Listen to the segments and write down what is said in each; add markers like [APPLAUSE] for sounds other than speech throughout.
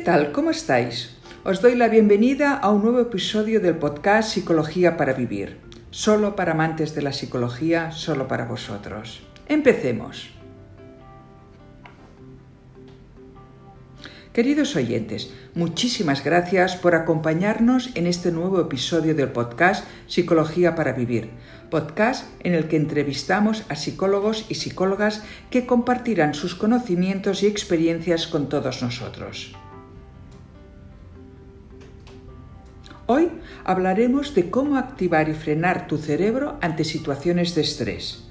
tal? ¿Cómo estáis? Os doy la bienvenida a un nuevo episodio del podcast Psicología para Vivir. Solo para amantes de la psicología, solo para vosotros. Empecemos. Queridos oyentes, muchísimas gracias por acompañarnos en este nuevo episodio del podcast Psicología para Vivir, podcast en el que entrevistamos a psicólogos y psicólogas que compartirán sus conocimientos y experiencias con todos nosotros. Hoy hablaremos de cómo activar y frenar tu cerebro ante situaciones de estrés.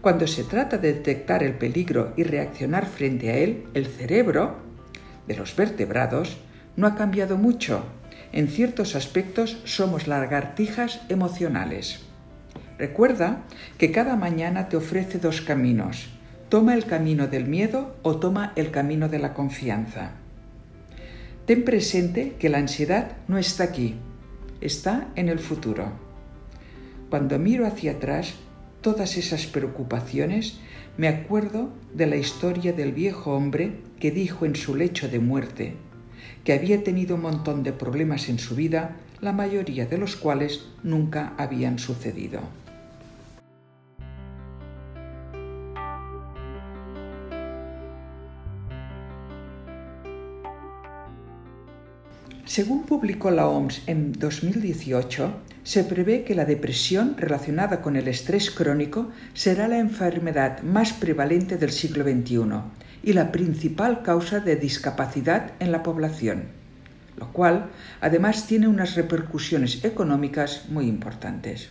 Cuando se trata de detectar el peligro y reaccionar frente a él, el cerebro, de los vertebrados no ha cambiado mucho. En ciertos aspectos somos lagartijas emocionales. Recuerda que cada mañana te ofrece dos caminos. Toma el camino del miedo o toma el camino de la confianza. Ten presente que la ansiedad no está aquí, está en el futuro. Cuando miro hacia atrás, todas esas preocupaciones, me acuerdo de la historia del viejo hombre que dijo en su lecho de muerte que había tenido un montón de problemas en su vida, la mayoría de los cuales nunca habían sucedido. Según publicó la OMS en 2018, se prevé que la depresión relacionada con el estrés crónico será la enfermedad más prevalente del siglo XXI y la principal causa de discapacidad en la población, lo cual además tiene unas repercusiones económicas muy importantes.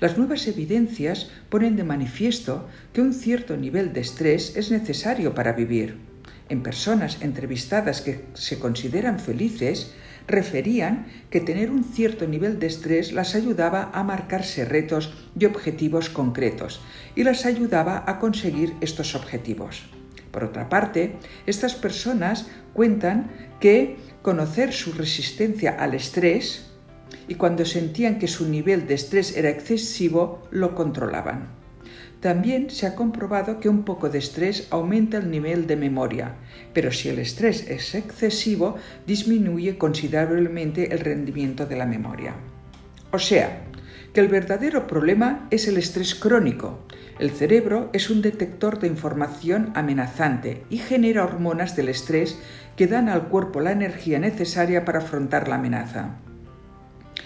Las nuevas evidencias ponen de manifiesto que un cierto nivel de estrés es necesario para vivir en personas entrevistadas que se consideran felices, referían que tener un cierto nivel de estrés las ayudaba a marcarse retos y objetivos concretos y las ayudaba a conseguir estos objetivos. Por otra parte, estas personas cuentan que conocer su resistencia al estrés y cuando sentían que su nivel de estrés era excesivo, lo controlaban. También se ha comprobado que un poco de estrés aumenta el nivel de memoria, pero si el estrés es excesivo, disminuye considerablemente el rendimiento de la memoria. O sea, que el verdadero problema es el estrés crónico. El cerebro es un detector de información amenazante y genera hormonas del estrés que dan al cuerpo la energía necesaria para afrontar la amenaza.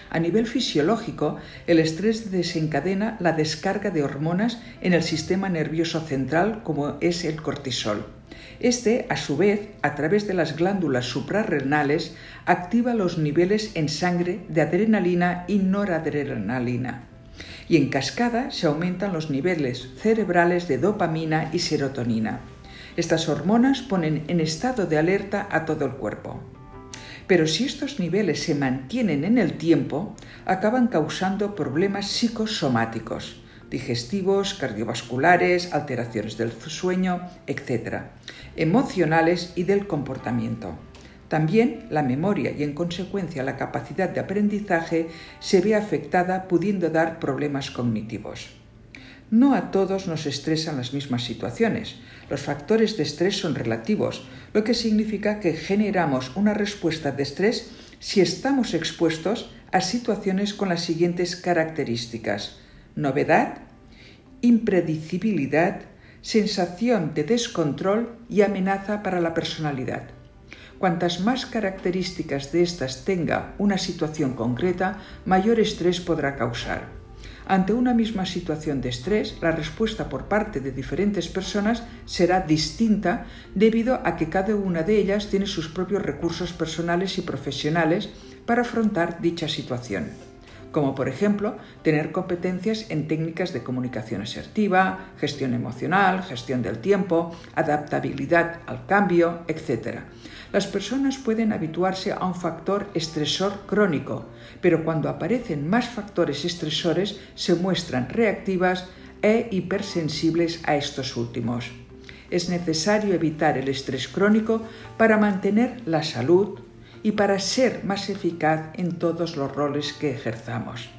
A nivel fisiológico, el estrés desencadena la descarga de hormonas en el sistema nervioso central como es el cortisol. Este, a su vez, a través de las glándulas suprarrenales, activa los niveles en sangre de adrenalina y noradrenalina. Y en cascada se aumentan los niveles cerebrales de dopamina y serotonina. Estas hormonas ponen en estado de alerta a todo el cuerpo. Pero si estos niveles se mantienen en el tiempo, acaban causando problemas psicosomáticos, digestivos, cardiovasculares, alteraciones del sueño, etc., emocionales y del comportamiento. También la memoria y en consecuencia la capacidad de aprendizaje se ve afectada pudiendo dar problemas cognitivos. No a todos nos estresan las mismas situaciones. Los factores de estrés son relativos, lo que significa que generamos una respuesta de estrés si estamos expuestos a situaciones con las siguientes características. Novedad, impredecibilidad, sensación de descontrol y amenaza para la personalidad. Cuantas más características de estas tenga una situación concreta, mayor estrés podrá causar. Ante una misma situación de estrés, la respuesta por parte de diferentes personas será distinta debido a que cada una de ellas tiene sus propios recursos personales y profesionales para afrontar dicha situación como por ejemplo tener competencias en técnicas de comunicación asertiva, gestión emocional, gestión del tiempo, adaptabilidad al cambio, etc. Las personas pueden habituarse a un factor estresor crónico, pero cuando aparecen más factores estresores se muestran reactivas e hipersensibles a estos últimos. Es necesario evitar el estrés crónico para mantener la salud, y para ser más eficaz en todos los roles que ejerzamos.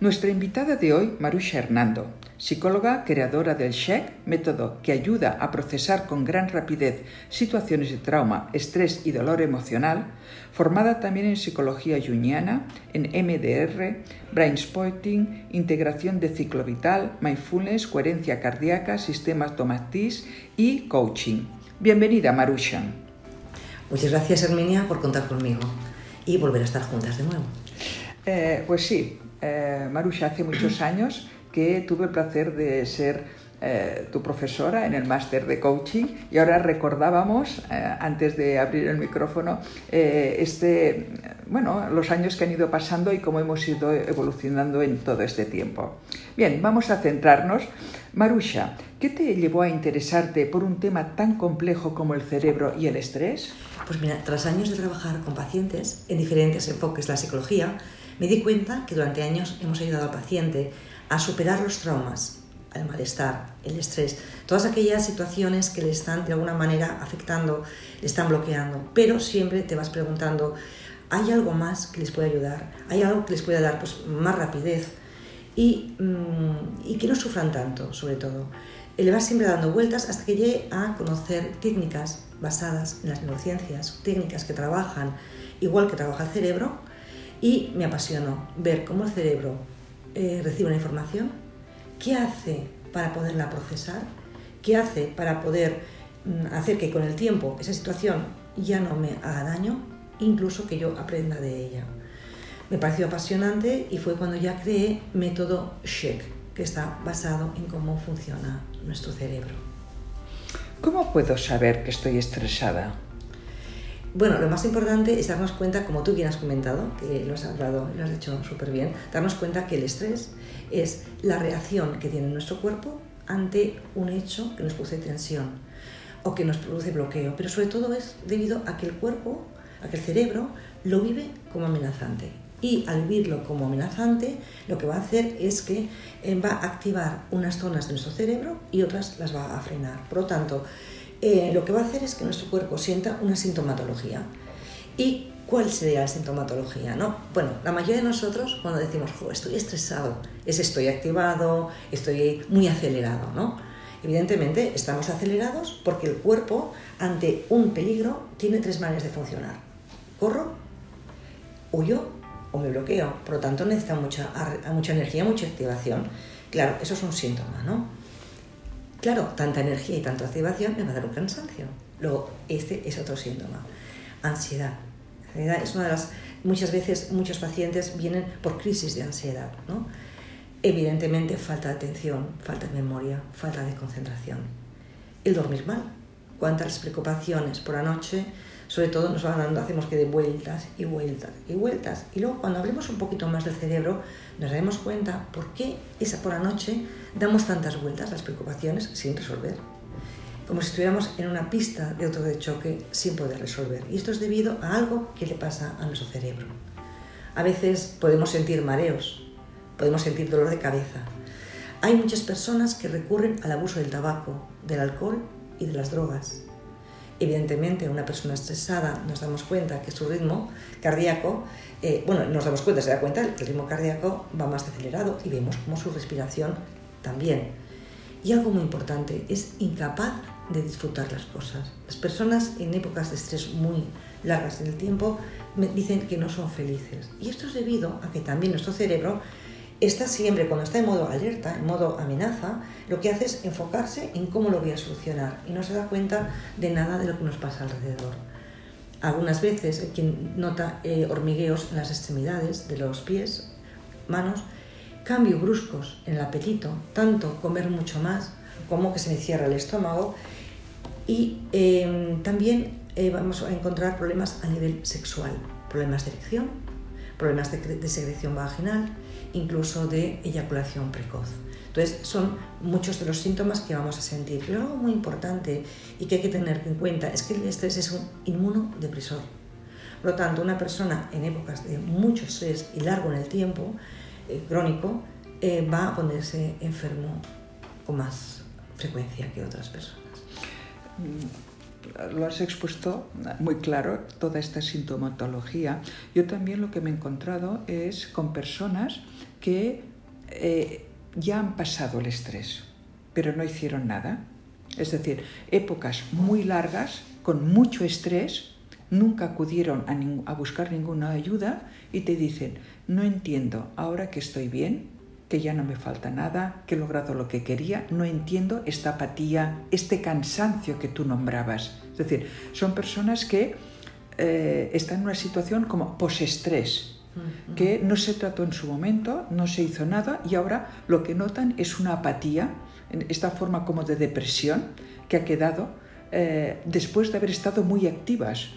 Nuestra invitada de hoy, Marusha Hernando, psicóloga creadora del SHEC, método que ayuda a procesar con gran rapidez situaciones de trauma, estrés y dolor emocional, formada también en psicología junguiana, en MDR, brainspotting, integración de ciclo vital, mindfulness, coherencia cardíaca, sistemas Tomatis y coaching. Bienvenida, Marusha. Muchas gracias, Herminia, por contar conmigo y volver a estar juntas de nuevo. Eh, pues sí, eh, Marusha, hace muchos años tuve el placer de ser eh, tu profesora en el máster de coaching y ahora recordábamos, eh, antes de abrir el micrófono, eh, este, bueno, los años que han ido pasando y cómo hemos ido evolucionando en todo este tiempo. Bien, vamos a centrarnos. Marusha, ¿qué te llevó a interesarte por un tema tan complejo como el cerebro y el estrés? Pues mira, tras años de trabajar con pacientes en diferentes enfoques de la psicología, me di cuenta que durante años hemos ayudado al paciente a superar los traumas, el malestar, el estrés, todas aquellas situaciones que le están de alguna manera afectando, le están bloqueando, pero siempre te vas preguntando, ¿hay algo más que les puede ayudar? ¿Hay algo que les pueda dar pues, más rapidez? Y, mm, y que no sufran tanto, sobre todo. Y le vas siempre dando vueltas hasta que llegue a conocer técnicas basadas en las neurociencias, técnicas que trabajan igual que trabaja el cerebro, y me apasionó ver cómo el cerebro eh, recibe una información, qué hace para poderla procesar, qué hace para poder mm, hacer que con el tiempo esa situación ya no me haga daño, incluso que yo aprenda de ella. Me pareció apasionante y fue cuando ya creé método SHEK, que está basado en cómo funciona nuestro cerebro. ¿Cómo puedo saber que estoy estresada? Bueno, lo más importante es darnos cuenta, como tú bien has comentado, que lo has hablado, lo has hecho súper bien, darnos cuenta que el estrés es la reacción que tiene nuestro cuerpo ante un hecho que nos produce tensión o que nos produce bloqueo, pero sobre todo es debido a que el cuerpo, a que el cerebro lo vive como amenazante. Y al vivirlo como amenazante, lo que va a hacer es que eh, va a activar unas zonas de nuestro cerebro y otras las va a frenar. Por lo tanto, eh, lo que va a hacer es que nuestro cuerpo sienta una sintomatología. ¿Y cuál sería la sintomatología? ¿no? Bueno, la mayoría de nosotros cuando decimos, estoy estresado, es estoy activado, estoy muy acelerado. ¿no? Evidentemente estamos acelerados porque el cuerpo ante un peligro tiene tres maneras de funcionar. Corro, huyo o me bloqueo. Por lo tanto necesita mucha, mucha energía, mucha activación. Claro, eso es un síntoma, ¿no? Claro, tanta energía y tanta activación me va a dar un cansancio. Luego, este es otro síntoma. Ansiedad. Ansiedad es una de las... Muchas veces muchos pacientes vienen por crisis de ansiedad, ¿no? Evidentemente falta de atención, falta de memoria, falta de concentración. El dormir mal. Cuántas preocupaciones por la noche, sobre todo nos van dando, hacemos que de vueltas y vueltas y vueltas. Y luego cuando hablemos un poquito más del cerebro, nos daremos cuenta por qué esa por la noche damos tantas vueltas las preocupaciones sin resolver. Como si estuviéramos en una pista de auto de choque sin poder resolver. Y esto es debido a algo que le pasa a nuestro cerebro. A veces podemos sentir mareos, podemos sentir dolor de cabeza. Hay muchas personas que recurren al abuso del tabaco, del alcohol y de las drogas. Evidentemente, una persona estresada nos damos cuenta que su ritmo cardíaco, eh, bueno, nos damos cuenta, se da cuenta que el ritmo cardíaco va más acelerado y vemos como su respiración también. Y algo muy importante, es incapaz de disfrutar las cosas. Las personas en épocas de estrés muy largas en el tiempo me dicen que no son felices. Y esto es debido a que también nuestro cerebro está siempre, cuando está en modo alerta, en modo amenaza, lo que hace es enfocarse en cómo lo voy a solucionar y no se da cuenta de nada de lo que nos pasa alrededor. Algunas veces quien nota eh, hormigueos en las extremidades de los pies, manos, cambios bruscos en el apetito, tanto comer mucho más como que se me cierra el estómago y em, también eh, vamos a encontrar problemas a nivel sexual, problemas de erección, problemas de secreción vaginal, incluso de eyaculación precoz. Entonces, son muchos de los síntomas que vamos a sentir. Pero algo muy importante y que hay que tener en cuenta es que el estrés es un inmunodepresor. Por lo tanto, una persona en épocas de mucho estrés y largo en el tiempo, eh, crónico, eh, va a ponerse enfermo con más frecuencia que otras personas. Lo has expuesto muy claro, toda esta sintomatología. Yo también lo que me he encontrado es con personas que eh, ya han pasado el estrés, pero no hicieron nada. Es decir, épocas muy largas, con mucho estrés, nunca acudieron a buscar ninguna ayuda y te dicen, no entiendo, ahora que estoy bien, que ya no me falta nada, que he logrado lo que quería, no entiendo esta apatía, este cansancio que tú nombrabas. Es decir, son personas que eh, están en una situación como posestrés, que no se trató en su momento, no se hizo nada y ahora lo que notan es una apatía, esta forma como de depresión que ha quedado eh, después de haber estado muy activas.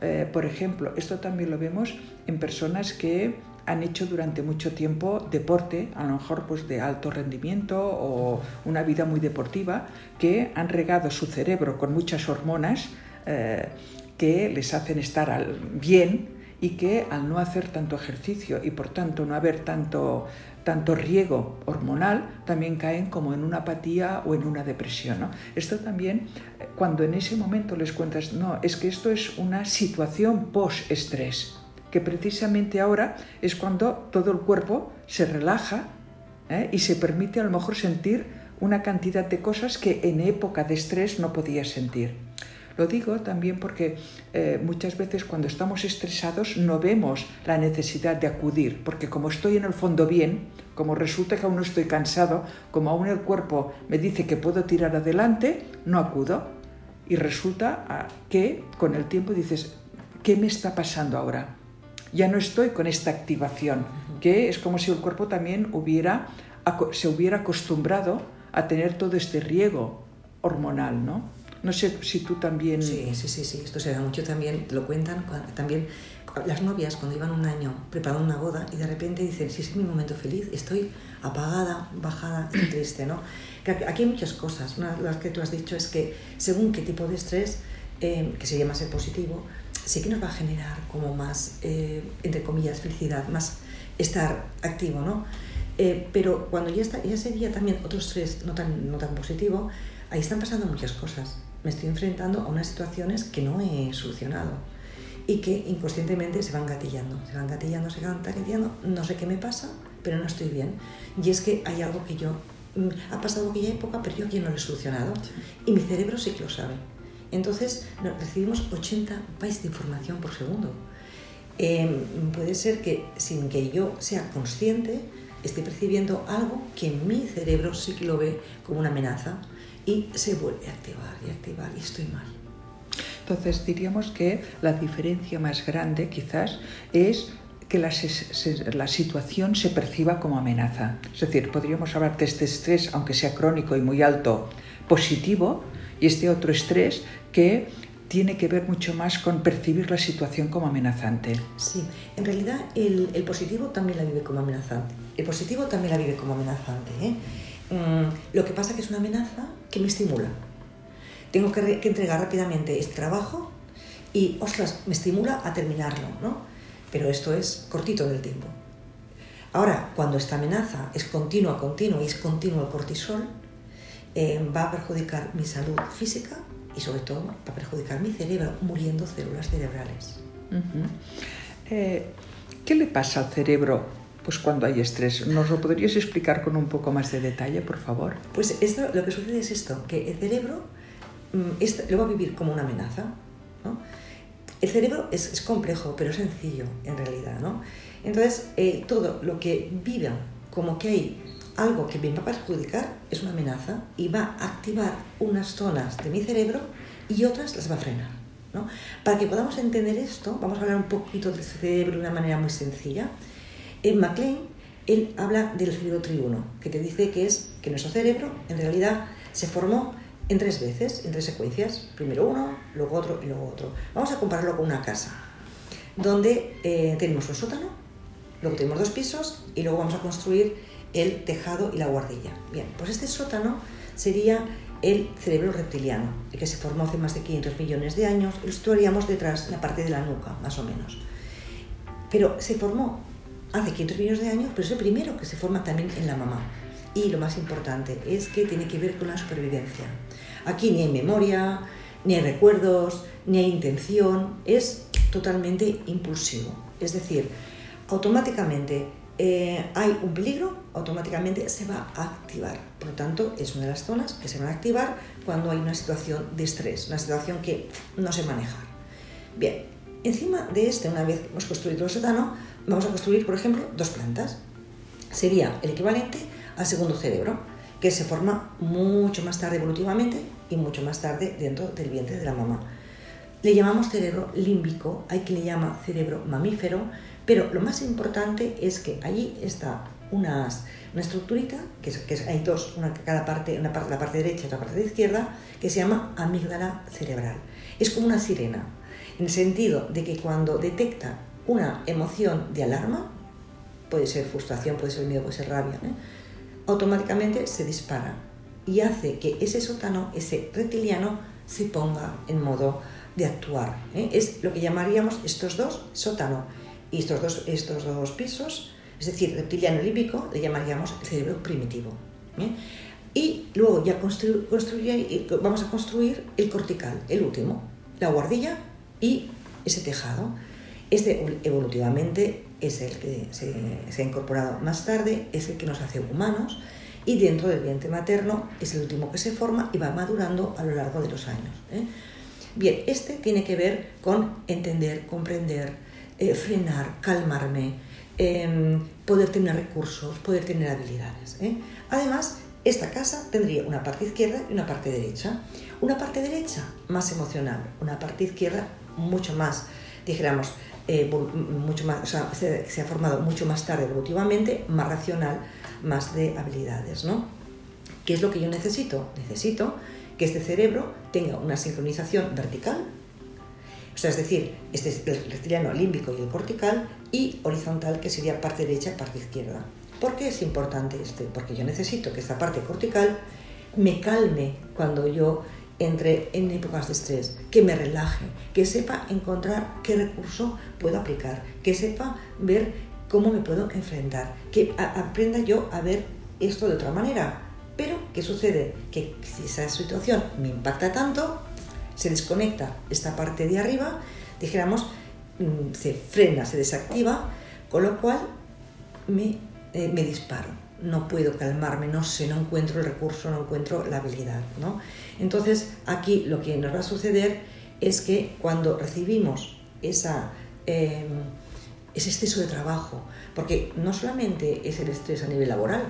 Eh, por ejemplo, esto también lo vemos en personas que han hecho durante mucho tiempo deporte, a lo mejor pues de alto rendimiento o una vida muy deportiva, que han regado su cerebro con muchas hormonas eh, que les hacen estar bien y que al no hacer tanto ejercicio y por tanto no haber tanto, tanto riego hormonal, también caen como en una apatía o en una depresión. Esto también, cuando en ese momento les cuentas, no, es que esto es una situación post-estrés que precisamente ahora es cuando todo el cuerpo se relaja ¿eh? y se permite a lo mejor sentir una cantidad de cosas que en época de estrés no podías sentir. Lo digo también porque eh, muchas veces cuando estamos estresados no vemos la necesidad de acudir, porque como estoy en el fondo bien, como resulta que aún no estoy cansado, como aún el cuerpo me dice que puedo tirar adelante, no acudo. Y resulta ah, que con el tiempo dices, ¿qué me está pasando ahora? Ya no estoy con esta activación, que es como si el cuerpo también hubiera, se hubiera acostumbrado a tener todo este riego hormonal, ¿no? No sé si tú también... Sí, sí, sí, sí. esto se da mucho también, lo cuentan también las novias cuando iban un año preparando una boda y de repente dicen, si es mi momento feliz, estoy apagada, bajada, triste, ¿no? Aquí hay muchas cosas. Una de las que tú has dicho es que según qué tipo de estrés, eh, que se llama ser positivo, sí que nos va a generar como más, eh, entre comillas, felicidad, más estar activo, ¿no? Eh, pero cuando ya, está, ya sería también otro estrés no tan, no tan positivo, ahí están pasando muchas cosas. Me estoy enfrentando a unas situaciones que no he solucionado y que inconscientemente se van gatillando, se van gatillando, se van gatillando, no sé qué me pasa, pero no estoy bien. Y es que hay algo que yo, mm, ha pasado aquella época, pero yo aquí no lo he solucionado y mi cerebro sí que lo sabe. Entonces recibimos 80 bytes de información por segundo. Em, puede ser que sin que yo sea consciente esté percibiendo algo que mi cerebro sí que lo ve como una amenaza y se vuelve a activar y activar y estoy mal. Entonces diríamos que la diferencia más grande quizás es que la, la, situación se perciba como amenaza. Es decir, podríamos hablar de este estrés, aunque sea crónico y muy alto, positivo, y este otro estrés que tiene que ver mucho más con percibir la situación como amenazante. Sí, en realidad el, positivo también la vive como amenazante. El positivo también la vive como amenazante. ¿eh? Mm, lo que pasa es que es una amenaza que me estimula. Tengo que, que entregar rápidamente este trabajo y, ostras, me estimula a terminarlo, ¿no? Pero esto es cortito en el tiempo. Ahora, cuando esta amenaza es continua, continua y es continuo el cortisol, eh, va a perjudicar mi salud física y sobre todo va a perjudicar mi cerebro, muriendo células cerebrales. Eh, ¿Qué le pasa al cerebro pues cuando hay estrés? ¿Nos lo podrías explicar con un poco más de detalle, por favor? Pues esto, lo que sucede es esto, que el cerebro mm, lo va a vivir como una amenaza. ¿no? El cerebro es, es, complejo, pero sencillo en realidad. ¿no? Entonces, eh, todo lo que viva como que hay algo que me va a perjudicar es una amenaza y va a activar unas zonas de mi cerebro y otras las va a frenar. ¿no? Para que podamos entender esto, vamos a hablar un poquito del cerebro de una manera muy sencilla. En MacLean, él habla del cerebro triuno, que te dice que es que nuestro cerebro en realidad se formó en tres veces, en tres secuencias. Primero uno, luego otro y luego otro. Vamos a compararlo con una casa, donde eh, tenemos un sótano, luego tenemos dos pisos y luego vamos a construir el tejado y la guardilla. Bien, pues este sótano sería el cerebro reptiliano, el que se formó hace más de 500 millones de años, lo situaríamos detrás, la parte de la nuca, más o menos. Pero se formó hace 500 millones de años, pero es el primero que se forma también en la mamá. Y lo más importante es que tiene que ver con la supervivencia. Aquí ni hay memoria, ni hay recuerdos, ni hay intención, es totalmente impulsivo. Es decir, automáticamente eh, hay un peligro, automáticamente se va a activar. Por lo tanto, es una de las zonas que se van a activar cuando hay una situación de estrés, una situación que no se maneja. Bien, encima de este, una vez hemos construido el sótano, vamos a construir, por ejemplo, dos plantas. Sería el equivalente al segundo cerebro, que se forma mucho más tarde evolutivamente y mucho más tarde dentro del vientre de la mamá. Le llamamos cerebro límbico, hay quien le llama cerebro mamífero, pero lo más importante es que allí está unas, una estructurita, que, que hay dos, una cada parte, una parte, la parte derecha y otra parte de izquierda, que se llama amígdala cerebral. Es como una sirena, en el sentido de que cuando detecta una emoción de alarma, puede ser frustración, puede ser miedo, puede ser rabia, ¿eh? automáticamente se dispara y hace que ese sótano, ese reptiliano, se ponga en modo de actuar. ¿eh? Es lo que llamaríamos estos dos sótano y estos dos, estos dos pisos, es decir, reptiliano límbico, le llamaríamos el cerebro primitivo. ¿eh? Y luego ya vamos a construir el cortical, el último, la guardilla y ese tejado. Este evolutivamente es el que se, se, ha incorporado más tarde, es el que nos hace humanos y dentro del vientre materno es el último que se forma y va madurando a lo largo de los años. ¿eh? Bien, este tiene que ver con entender, comprender, eh, frenar, calmarme, em, poder tener recursos, poder tener habilidades. ¿eh? Además, esta casa tendría una parte izquierda y una parte derecha. Una parte derecha más emocional, una parte izquierda mucho más, dijéramos, eh, mucho más, se, ha formado mucho más tarde evolutivamente, más racional, más de habilidades, ¿no? ¿Qué es lo que yo necesito? Necesito que este cerebro tenga una sincronización vertical, o sea, es decir, este es el reptiliano límbico y el cortical, y horizontal, que sería parte derecha y parte izquierda. ¿Por qué es importante este? Porque yo necesito que esta parte cortical me calme cuando yo entre en épocas de estrés, que me relaje, que sepa encontrar qué recurso puedo aplicar, que sepa ver cómo me puedo enfrentar, que aprenda yo a ver esto de otra manera. Pero, ¿qué sucede? Que si esa situación me impacta tanto, se desconecta esta parte de arriba, dijéramos, mm, se frena, se desactiva, con lo cual me, eh, me disparo no puedo calmarme, no sé, no encuentro el recurso, no encuentro la habilidad. ¿no? Entonces, aquí lo que nos va a suceder es que cuando recibimos esa, em, ese exceso de trabajo, porque no solamente es el estrés a nivel laboral,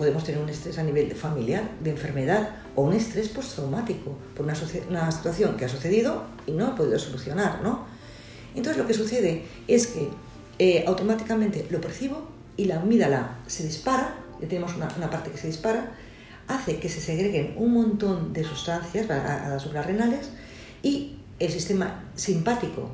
podemos tener un estrés a nivel familiar, de enfermedad o un estrés postraumático por una, una situación que ha sucedido y no ha podido solucionar. ¿no? Entonces, lo que sucede es que eh, automáticamente lo percibo, y la amígdala se dispara, ya tenemos una, parte que se dispara, hace que se segreguen un montón de sustancias a, las suprarrenales y el sistema simpático,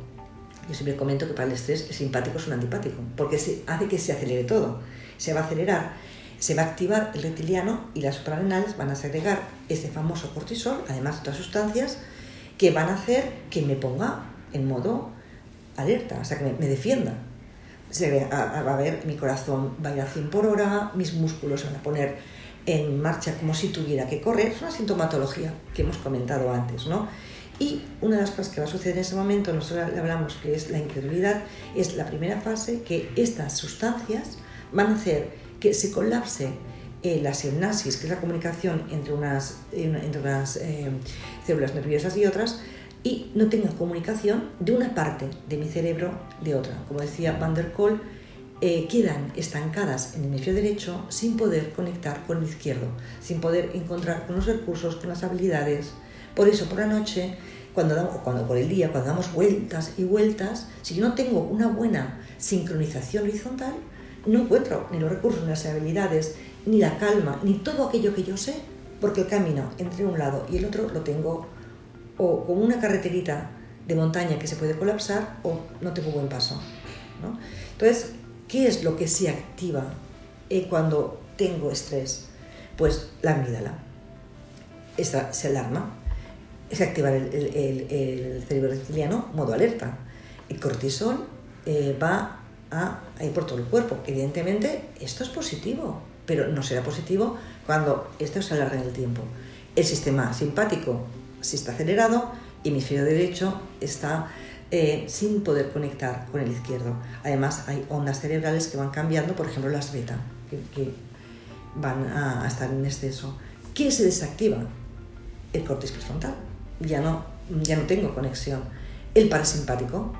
yo siempre comento que para el estrés el simpático es un antipático, porque se, hace que se acelere todo, se va a acelerar, se va a activar el reptiliano y las suprarrenales van a segregar ese famoso cortisol, además de otras sustancias, que van a hacer que me ponga en modo alerta, o sea, que me defienda se va a, ver mi corazón va a ir a 100 por hora, mis músculos se van a poner en marcha como si tuviera que correr. Es una sintomatología que hemos comentado antes, ¿no? Y una de las cosas que va a suceder en ese momento, nosotros le hablamos que es la incredulidad, es la primera fase que estas sustancias van a hacer que se colapse eh, la sinapsis, que es la comunicación entre unas, entre unas eh, células nerviosas y otras, y no tenga comunicación de una parte de mi cerebro de otra. Como decía Van der Kool, eh, quedan estancadas en el hemisferio derecho sin poder conectar con el izquierdo, sin poder encontrar con los recursos, con las habilidades. Por eso, por la noche, cuando damos, cuando por el día, cuando damos vueltas y vueltas, si yo no tengo una buena sincronización horizontal, no encuentro ni los recursos, ni las habilidades, ni la calma, ni todo aquello que yo sé, porque el camino entre un lado y el otro lo tengo o con una carreterita de montaña que se puede colapsar o no tengo buen paso. ¿no? Entonces, ¿qué es lo que se activa eh, cuando tengo estrés? Pues la amígdala. Esta se alarma, se activa el, el, cerebro reptiliano, modo alerta. El cortisol eh, va a, a, ir por todo el cuerpo. Evidentemente, esto es positivo, pero no será positivo cuando esto se alarga en el tiempo. El sistema simpático si está acelerado y mi hemisferio derecho está eh, sin poder conectar con el izquierdo. Además, hay ondas cerebrales que van cambiando, por ejemplo, las beta, que, van a, estar en exceso. ¿Qué se desactiva? El córtex prefrontal. Ya no, ya no tengo conexión. El parasimpático.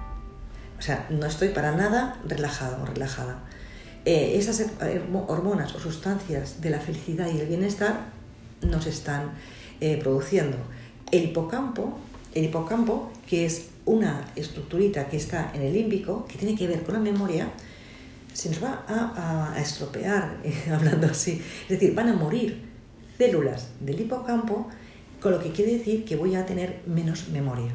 O sea, no estoy para nada relajado o relajada. Eh, esas hormonas o sustancias de la felicidad y el bienestar no se están eh, produciendo. El hipocampo, el hipocampo, que es una estructurita que está en el límbico, que tiene que ver con la memoria, se nos va a, estropear, [LAUGHS] hablando así. Es decir, van a morir células del hipocampo, con lo que quiere decir que voy a tener menos memoria.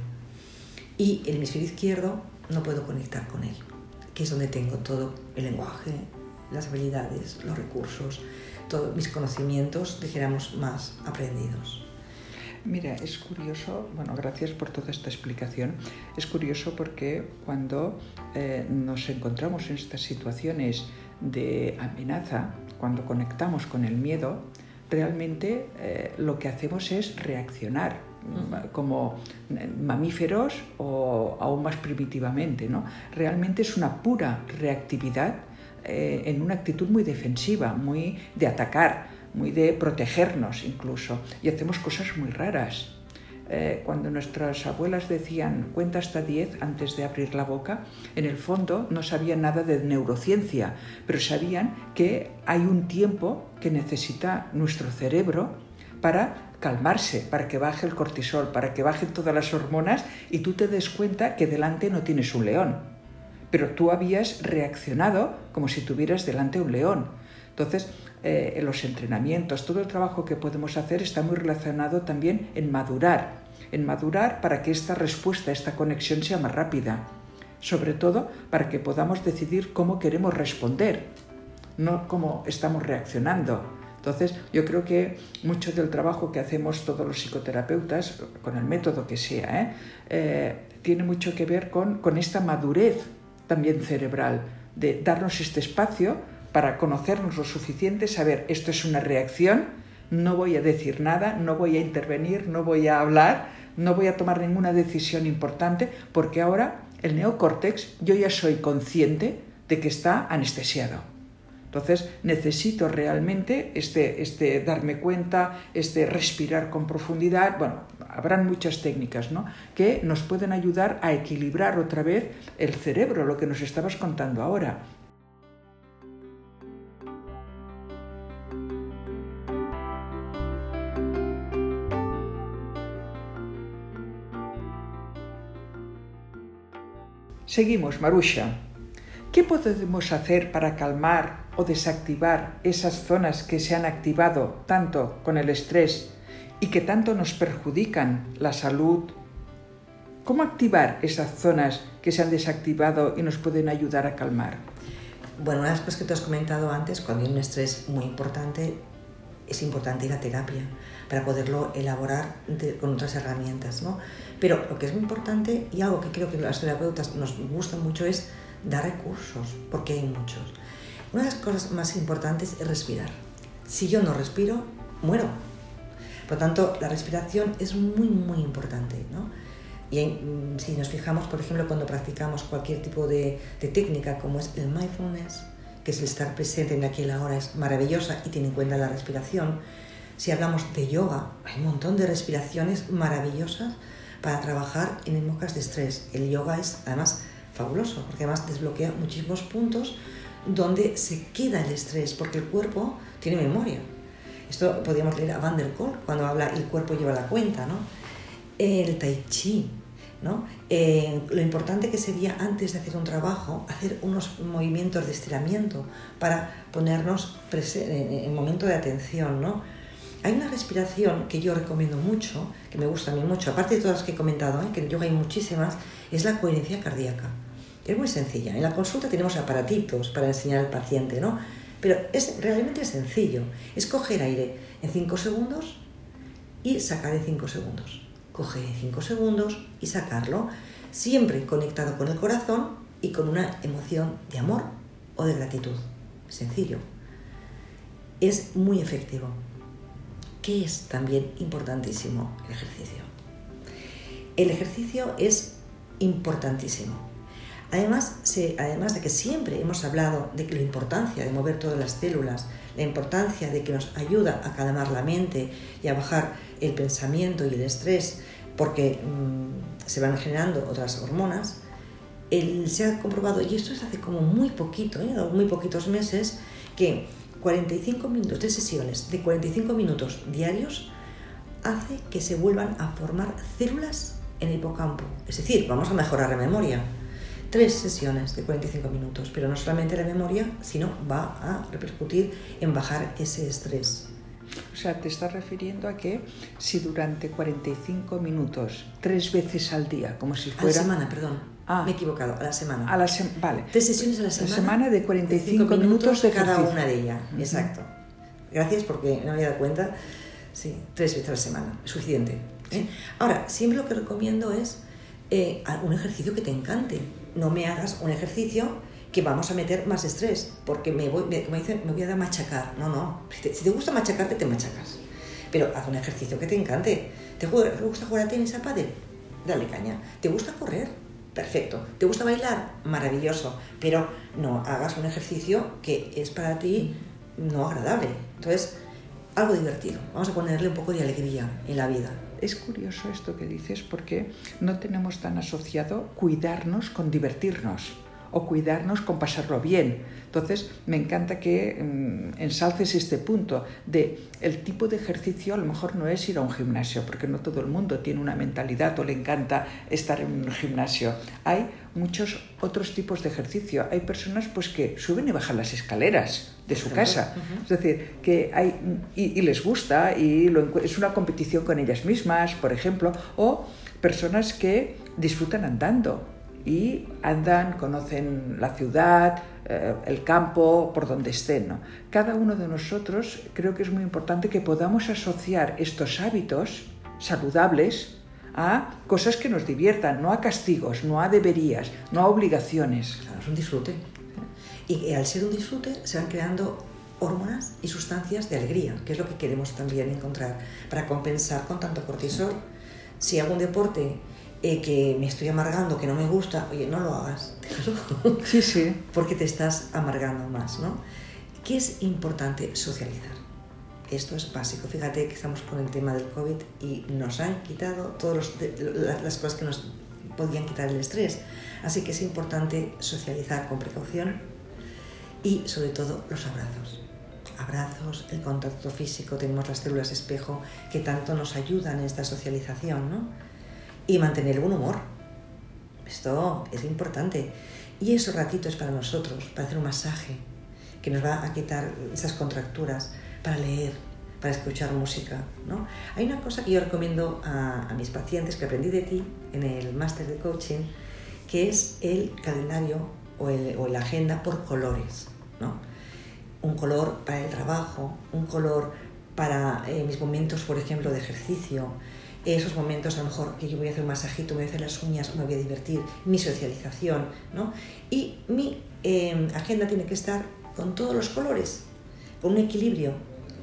Y el hemisferio izquierdo no puedo conectar con él, que es donde tengo todo el lenguaje, las habilidades, los recursos, todos mis conocimientos, dijéramos, más aprendidos. Mira, es curioso, bueno, gracias por toda esta explicación. Es curioso porque cuando eh, nos encontramos en estas situaciones de amenaza, cuando conectamos con el miedo, realmente eh, lo que hacemos es reaccionar como mamíferos o aún más primitivamente. ¿no? Realmente es una pura reactividad eh, en una actitud muy defensiva, muy de atacar muy de protegernos incluso, y hacemos cosas muy raras. Eh, cuando nuestras abuelas decían cuenta hasta 10 antes de abrir la boca, en el fondo no sabían nada de neurociencia, pero sabían que hay un tiempo que necesita nuestro cerebro para calmarse, para que baje el cortisol, para que bajen todas las hormonas y tú te des cuenta que delante no tienes un león. Pero tú habías reaccionado como si tuvieras delante un león. Entonces, eh, los entrenamientos, todo el trabajo que podemos hacer está muy relacionado también en madurar, en madurar para que esta respuesta, esta conexión sea más rápida, sobre todo para que podamos decidir cómo queremos responder, no cómo estamos reaccionando. Entonces, yo creo que mucho del trabajo que hacemos todos los psicoterapeutas, con el método que sea, ¿eh? Eh, tiene mucho que ver con, con esta madurez también cerebral, de darnos este espacio para conocernos lo suficiente, saber esto es una reacción, no voy a decir nada, no voy a intervenir, no voy a hablar, no voy a tomar ninguna decisión importante, porque ahora el neocórtex yo ya soy consciente de que está anestesiado. Entonces necesito realmente este, este darme cuenta, este respirar con profundidad. Bueno, habrán muchas técnicas ¿no? que nos pueden ayudar a equilibrar otra vez el cerebro, lo que nos estabas contando ahora. Seguimos, Marusha. ¿Qué podemos hacer para calmar o desactivar esas zonas que se han activado tanto con el estrés y que tanto nos perjudican la salud? ¿Cómo activar esas zonas que se han desactivado y nos pueden ayudar a calmar? Bueno, una de las cosas que te has comentado antes, cuando hay un estrés muy importante, es importante ir a terapia para poderlo elaborar con otras herramientas, ¿no? Pero lo que es muy importante y algo que creo que las terapeutas nos gusta mucho es dar recursos, porque hay muchos. Una de las cosas más importantes es respirar. Si yo no respiro, muero. Por lo tanto, la respiración es muy, muy importante, ¿no? Y mm, si nos fijamos, por ejemplo, cuando practicamos cualquier tipo de, técnica como es el mindfulness, que es el estar presente en aquí y ahora, es maravillosa y tiene en cuenta la respiración. Si hablamos de yoga, hay un montón de respiraciones maravillosas para trabajar en épocas de estrés. El yoga es además fabuloso, porque además desbloquea muchísimos puntos donde se queda el estrés, porque el cuerpo tiene memoria. Esto podríamos leer a Van der Kolk cuando habla el cuerpo lleva la cuenta, ¿no? El tai chi, ¿no? Eh, lo importante que sería antes de hacer un trabajo, hacer unos movimientos de estiramiento para ponernos en momento de atención, ¿no? Hay una respiración que yo recomiendo mucho, que me gusta a mí mucho, aparte de todas las que he comentado, ¿eh? que en yoga hay muchísimas, es la coherencia cardíaca. Es muy sencilla. En la consulta tenemos aparatitos para enseñar al paciente, ¿no? Pero es realmente sencillo. Es coger aire en 5 segundos y sacar en 5 segundos. Coger en 5 segundos y sacarlo, siempre conectado con el corazón y con una emoción de amor o de gratitud. Sencillo. Es muy efectivo que es también importantísimo el ejercicio. El ejercicio es importantísimo. Además, además de que siempre hemos hablado de la importancia de mover todas las células, la importancia de que nos ayuda a calmar la mente y a bajar el pensamiento y el estrés, porque mm, se van generando otras hormonas, se ha comprobado, y esto es hace como muy poquito, ¿eh? muy poquitos meses, que 45 minutos de sesiones de 45 minutos diarios hace que se vuelvan a formar células en el hipocampo. Es decir, vamos a mejorar la memoria. Tres sesiones de 45 minutos, pero no solamente la memoria, sino va a repercutir en bajar ese estrés. O sea, te estás refiriendo a que si durante 45 minutos, tres veces al día, como si fuera... A la semana, perdón. Ah, Me he equivocado, a la semana. A la vale. Tres sesiones a la semana. semana de 45 minutos, de cada una de ellas. Exacto. Gracias porque no me había dado cuenta. Sí, tres veces a la semana. Suficiente. ¿eh? Ahora, siempre lo que recomiendo es eh, un ejercicio que te encante. No me hagas un ejercicio que vamos a meter más estrés, porque me voy, me, dicen, me voy a dar machacar. No, no. Si te, gusta machacarte, te machacas. Pero haz un ejercicio que te encante. ¿Te, gusta jugar a tenis, a pádel? Dale caña. ¿Te gusta correr? Perfecto. ¿Te gusta bailar? Maravilloso. Pero no hagas un ejercicio que es para ti no agradable. Entonces, algo divertido. Vamos a ponerle un poco de alegría en la vida. Es curioso esto que dices porque no tenemos tan asociado cuidarnos con divertirnos o cuidarnos con pasarlo bien. Entonces, me encanta que mm, ensalces este punto de el tipo de ejercicio a lo mejor no es ir a un gimnasio, porque no todo el mundo tiene una mentalidad o le encanta estar en un gimnasio. Hay muchos otros tipos de ejercicio. Hay personas pues que suben y bajan las escaleras de su casa. Es decir, que hay y, les gusta y es una competición con ellas mismas, por ejemplo, o personas que disfrutan andando y andan, conocen la ciudad, eh, el campo, por donde estén. ¿no? Cada uno de nosotros creo que es muy importante que podamos asociar estos hábitos saludables a cosas que nos diviertan, no a castigos, no a deberías, no a obligaciones. Claro, es un disfrute. Y al ser un disfrute se van creando hormonas y sustancias de alegría, que es lo que queremos también encontrar para compensar con tanto cortisol. Si hago un deporte eh, que me estoy amargando, que no me gusta, oye, no lo hagas, [LAUGHS] Sí, sí. Porque te estás amargando más, ¿no? ¿Qué es importante socializar? Esto es básico. Fíjate que estamos con el tema del COVID y nos han quitado todas las cosas que nos podían quitar el estrés. Así que es importante socializar con precaución y sobre todo los abrazos. Abrazos, el contacto físico, tenemos las células espejo que tanto nos ayudan en esta socialización, ¿no? Y mantener buen humor. Esto es importante. Y esos ratitos para nosotros, para hacer un masaje, que nos va a quitar esas contracturas, para leer, para escuchar música. ¿no? Hay una cosa que yo recomiendo a, mis pacientes que aprendí de ti en el máster de coaching, que es el calendario o, el, la agenda por colores. ¿no? Un color para el trabajo, un color para eh, mis momentos, por ejemplo, de ejercicio, esos momentos, a lo mejor que yo voy a hacer un masajito, me voy a hacer las uñas, me voy a divertir, mi socialización, ¿no? Y mi em, agenda tiene que estar con todos los colores, con un equilibrio,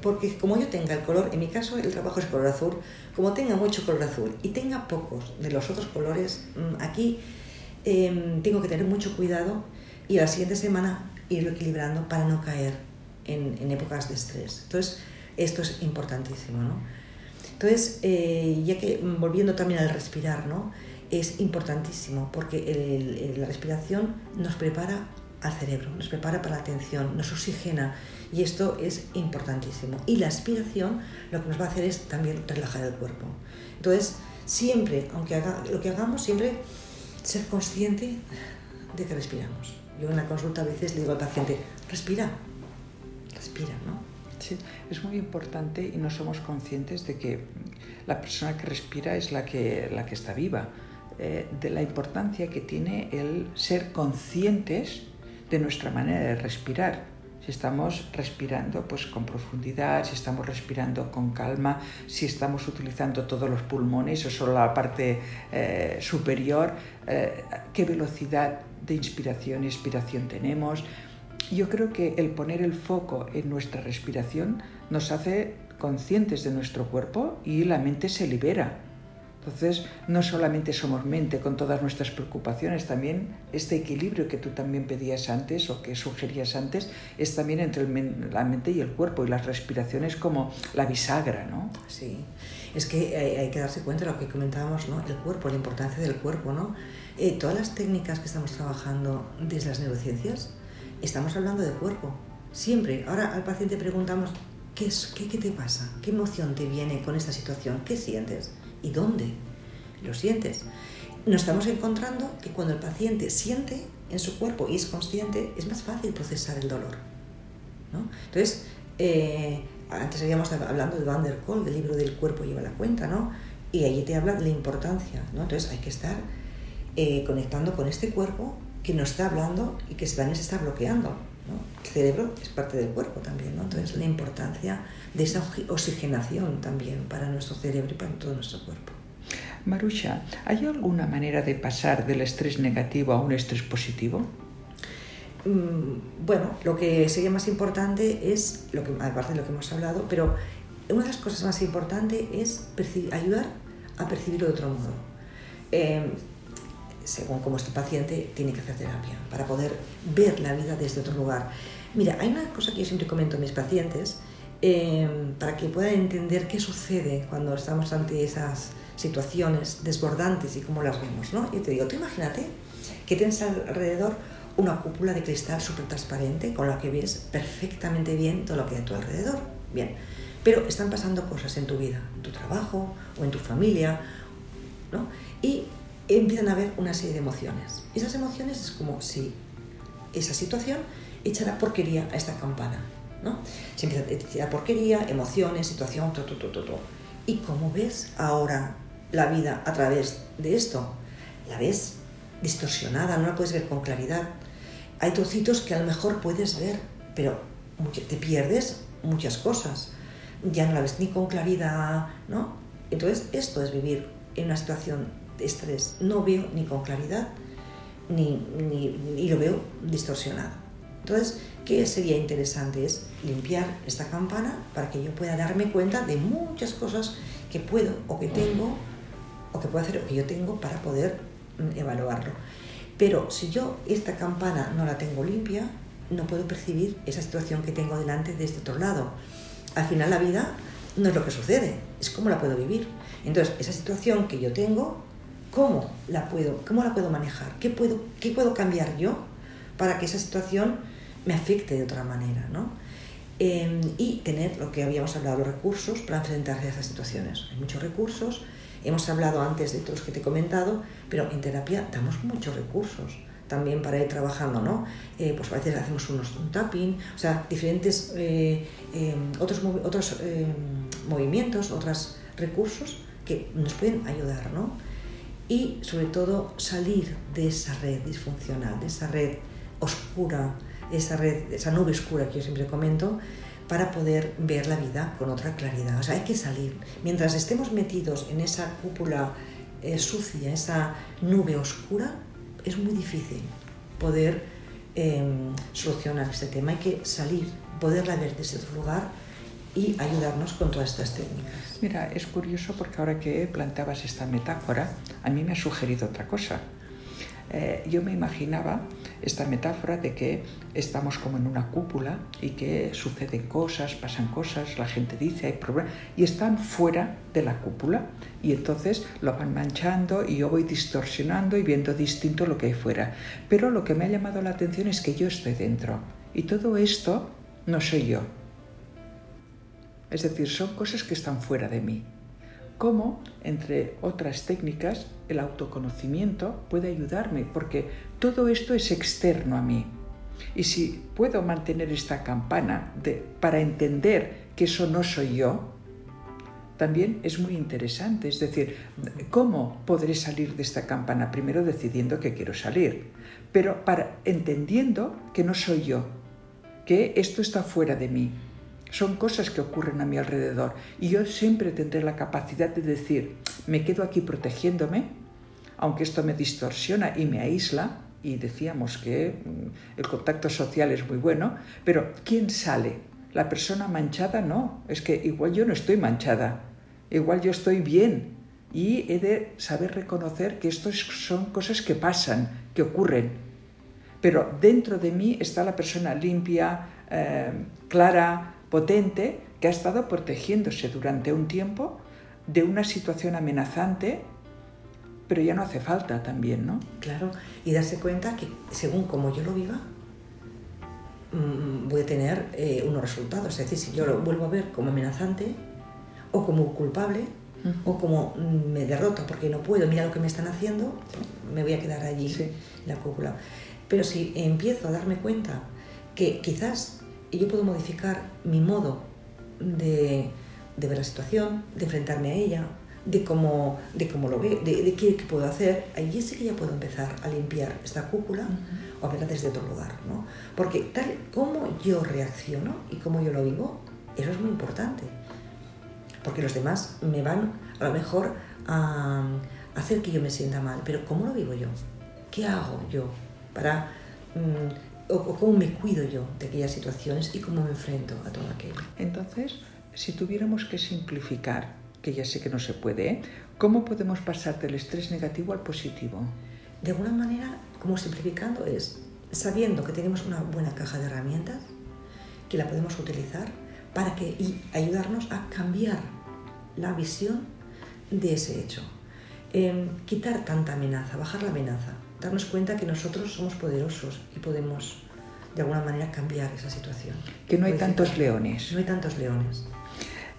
porque como yo tenga el color, en mi caso el trabajo es color azul, como tenga mucho color azul y tenga pocos de los otros colores, mm, aquí em, tengo que tener mucho cuidado y la siguiente semana irlo equilibrando para no caer en, en épocas de estrés. Entonces, esto es importantísimo, ¿no? Entonces, eh, ya que mm, volviendo también al respirar, ¿no? Es importantísimo porque la respiración nos prepara al cerebro, nos prepara para la atención, nos oxigena y esto es importantísimo. Y la aspiración lo que nos va a hacer es también relajar el cuerpo. Entonces, siempre, aunque haga, lo que hagamos, siempre ser consciente de que respiramos. Yo en la consulta a veces le digo al paciente, respira, respira, ¿no? Sí, es muy importante y no somos conscientes de que la persona que respira es la que, la que está viva, eh, de la importancia que tiene el ser conscientes de nuestra manera de respirar. Si estamos respirando pues, con profundidad, si estamos respirando con calma, si estamos utilizando todos los pulmones o solo la parte eh, superior, eh, qué velocidad de inspiración y expiración tenemos, yo creo que el poner el foco en nuestra respiración nos hace conscientes de nuestro cuerpo y la mente se libera. Entonces, no solamente somos mente con todas nuestras preocupaciones, también este equilibrio que tú también pedías antes o que sugerías antes es también entre la mente y el cuerpo y las respiraciones como la bisagra, ¿no? Sí, es que hay, que darse cuenta de lo que comentábamos, ¿no? El cuerpo, la importancia del cuerpo, ¿no? Eh, todas las técnicas que estamos trabajando desde las neurociencias, estamos hablando de cuerpo, siempre. Ahora al paciente preguntamos, ¿qué, es, qué, qué te pasa? ¿Qué emoción te viene con esta situación? ¿Qué sientes? ¿Y dónde? Lo sientes. Nos estamos encontrando que cuando el paciente siente en su cuerpo y es consciente, es más fácil procesar el dolor. ¿no? Entonces, eh, antes habíamos hablando de Van der del libro del cuerpo lleva la cuenta, ¿no? Y allí te habla de la importancia, ¿no? Entonces hay que estar eh, conectando con este cuerpo que nos está hablando y que también se está bloqueando. ¿no? El cerebro es parte del cuerpo también, ¿no? Entonces la importancia de esa oxigenación también para nuestro cerebro y para todo nuestro cuerpo. Marusha, ¿hay alguna manera de pasar del estrés negativo a un estrés positivo? Mm, bueno, lo que sería más importante es, lo que, aparte de lo que hemos hablado, pero una de las cosas más importantes es ayudar a percibirlo de otro modo. Em, según como este paciente tiene que hacer terapia, para poder ver la vida desde otro lugar. Mira, hay una cosa que siempre comento a mis pacientes, em, para que puedan entender qué sucede cuando estamos ante esas situaciones desbordantes y cómo las vemos, ¿no? Yo te digo, tú imagínate que tienes alrededor una cúpula de cristal súper transparente con la que ves perfectamente bien todo lo que hay a tu alrededor. Bien, pero están pasando cosas en tu vida, en tu trabajo o en tu familia, ¿no? Y empiezan a haber una serie de emociones. Esas emociones es como si esa situación echara porquería a esta campana, ¿no? Se empieza a echar porquería, emociones, situación, todo, todo, todo. ¿Y cómo ves ahora la vida a través de esto? La ves distorsionada, no la puedes ver con claridad. Hay trocitos que a lo mejor puedes ver, pero te pierdes muchas cosas. Ya no la ves ni con claridad, ¿no? Entonces, esto es vivir en una situación estrés. No veo ni con claridad ni, ni, lo veo distorsionado. Entonces, ¿qué sería interesante? Es limpiar esta campana para que yo pueda darme cuenta de muchas cosas que puedo o que tengo o que puedo hacer o que yo tengo para poder mm, evaluarlo. Pero si yo esta campana no la tengo limpia, no puedo percibir esa situación que tengo delante de este otro lado. Al final la vida no es lo que sucede, es cómo la puedo vivir. Entonces, esa situación que yo tengo, ¿Cómo la puedo, cómo la puedo manejar? ¿Qué puedo, ¿Qué puedo cambiar yo para que esa situación me afecte de otra manera? ¿no? Em, y tener lo que habíamos hablado, los recursos para enfrentarse a esas situaciones. Hay muchos recursos, hemos hablado antes de todos los que te he comentado, pero en terapia damos muchos recursos también para ir trabajando, ¿no? Eh, pues a veces hacemos unos, un tapping, o sea, diferentes eh, em, otros, otros em, movimientos, otros recursos que nos pueden ayudar, ¿no? Y sobre todo salir de esa red disfuncional, de esa red oscura, esa red, esa nube oscura que yo siempre comento, para poder ver la vida con otra claridad. O sea, hay que salir. Mientras estemos metidos en esa cúpula eh, sucia, esa nube oscura, es muy difícil poder em, solucionar este tema. Hay que salir, poderla ver desde otro lugar y ayudarnos con todas estas técnicas. Mira, es curioso porque ahora que planteabas esta metáfora, a mí me ha sugerido otra cosa. Eh, yo me imaginaba esta metáfora de que estamos como en una cúpula y que suceden cosas, pasan cosas, la gente dice, hay problemas, y están fuera de la cúpula. Y entonces lo van manchando y yo voy distorsionando y viendo distinto lo que hay fuera. Pero lo que me ha llamado la atención es que yo estoy dentro. Y todo esto no soy yo, es decir, son cosas que están fuera de mí. Cómo, entre otras técnicas, el autoconocimiento puede ayudarme, porque todo esto es externo a mí. Y si puedo mantener esta campana de, para entender que eso no soy yo, también es muy interesante. Es decir, ¿cómo podré salir de esta campana? Primero decidiendo que quiero salir, pero para, entendiendo que no soy yo, que esto está fuera de mí, son cosas que ocurren a mi alrededor y yo siempre tendré la capacidad de decir, me quedo aquí protegiéndome, aunque esto me distorsiona y me aísla, y decíamos que mm, el contacto social es muy bueno, pero ¿quién sale? La persona manchada no, es que igual yo no estoy manchada, igual yo estoy bien, y he de saber reconocer que esto son cosas que pasan, que ocurren. Pero dentro de mí está la persona limpia, eh, clara, potente, que ha estado protegiéndose durante un tiempo de una situación amenazante, pero ya no hace falta también, ¿no? Claro, y darse cuenta que según como yo lo viva, mm, voy a tener eh, unos resultados. Es decir, si yo lo vuelvo a ver como amenazante o como culpable, o como me derroto porque no puedo, mira lo que me están haciendo, me voy a quedar allí en la cúpula. Pero si empiezo a darme cuenta que quizás yo puedo modificar mi modo de, ver la situación, de enfrentarme a ella, de cómo, de cómo lo veo, de, qué, puedo hacer, allí sí que ya puedo empezar a limpiar esta cúpula o a verla desde otro lugar. ¿no? Porque tal como yo reacciono y cómo yo lo vivo, eso es muy importante porque los demás me van a lo mejor a hacer que yo me sienta mal, pero ¿cómo lo vivo yo? ¿Qué hago yo para... Mm, o, cómo me cuido yo de aquellas situaciones y cómo me enfrento a todo aquello? Entonces, si tuviéramos que simplificar, que ya sé que no se puede, ¿eh? ¿cómo podemos pasar del estrés negativo al positivo? De alguna manera, como simplificando es sabiendo que tenemos una buena caja de herramientas, que la podemos utilizar para que, y ayudarnos a cambiar la visión de ese hecho. Em, quitar tanta amenaza, bajar la amenaza, darnos cuenta que nosotros somos poderosos y podemos de alguna manera cambiar esa situación. Que no hay tantos leones. No hay tantos leones.